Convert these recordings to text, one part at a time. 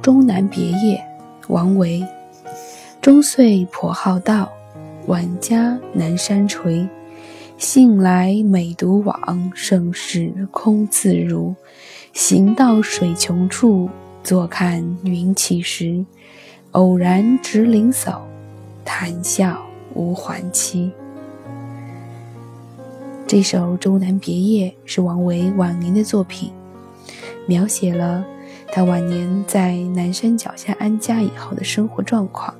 终南别业》王维。终岁颇好道，晚家南山陲。兴来每独往，盛世空自如。行到水穷处，坐看云起时。偶然值林叟，谈笑无还期。这首《终南别业》是王维晚年的作品，描写了他晚年在南山脚下安家以后的生活状况。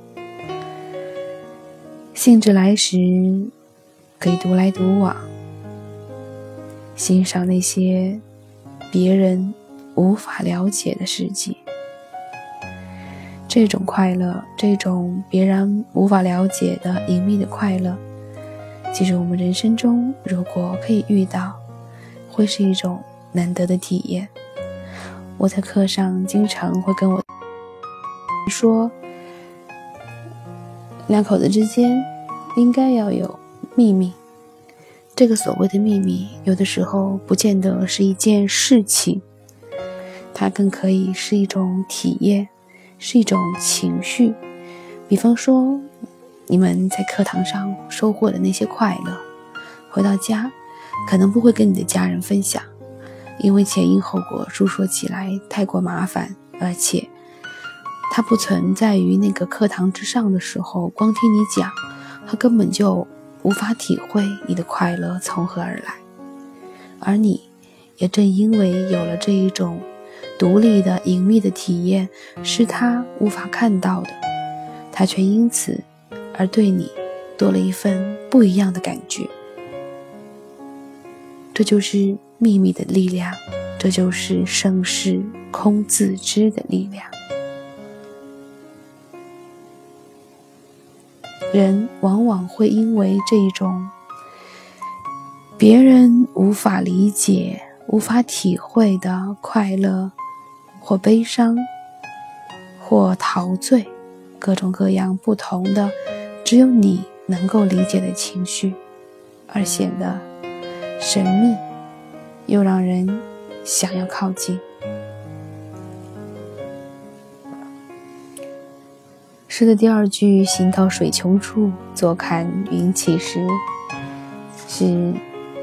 兴致来时。可以独来独往，欣赏那些别人无法了解的世界。这种快乐，这种别人无法了解的隐秘的快乐，其实我们人生中如果可以遇到，会是一种难得的体验。我在课上经常会跟我说，两口子之间应该要有。秘密，这个所谓的秘密，有的时候不见得是一件事情，它更可以是一种体验，是一种情绪。比方说，你们在课堂上收获的那些快乐，回到家可能不会跟你的家人分享，因为前因后果述说起来太过麻烦，而且它不存在于那个课堂之上的时候，光听你讲，它根本就。无法体会你的快乐从何而来，而你，也正因为有了这一种独立的隐秘的体验，是他无法看到的，他却因此而对你多了一份不一样的感觉。这就是秘密的力量，这就是盛世空自知的力量。人往往会因为这一种别人无法理解、无法体会的快乐，或悲伤，或陶醉，各种各样不同的、只有你能够理解的情绪，而显得神秘，又让人想要靠近。诗的第二句“行到水穷处，坐看云起时”，是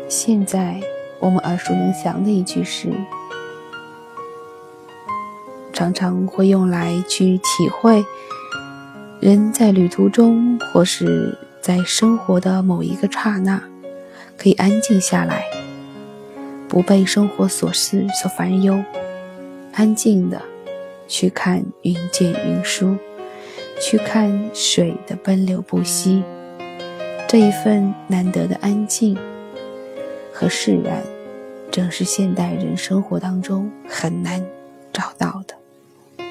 现在我们耳熟能详的一句诗，常常会用来去体会人在旅途中，或是在生活的某一个刹那，可以安静下来，不被生活琐事所烦忧，安静的去看云卷云舒。去看水的奔流不息，这一份难得的安静和释然，正是现代人生活当中很难找到的。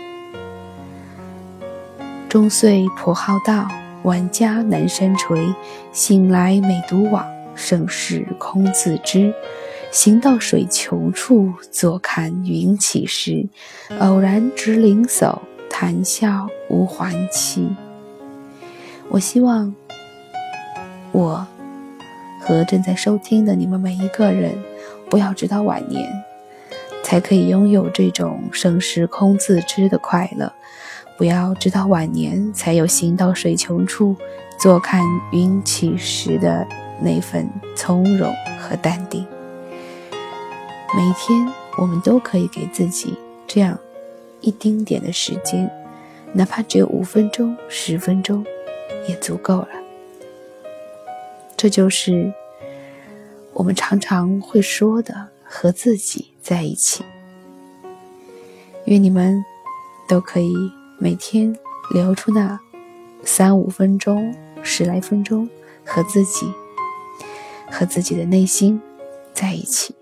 终岁颇好道，晚家南山陲。醒来每独往，盛世空自知。行到水穷处，坐看云起时。偶然值林叟。谈笑无还期。我希望我和正在收听的你们每一个人，不要直到晚年才可以拥有这种生时空自知的快乐，不要直到晚年才有行到水穷处，坐看云起时的那份从容和淡定。每天，我们都可以给自己这样。一丁点的时间，哪怕只有五分钟、十分钟，也足够了。这就是我们常常会说的“和自己在一起”。愿你们都可以每天留出那三五分钟、十来分钟，和自己、和自己的内心在一起。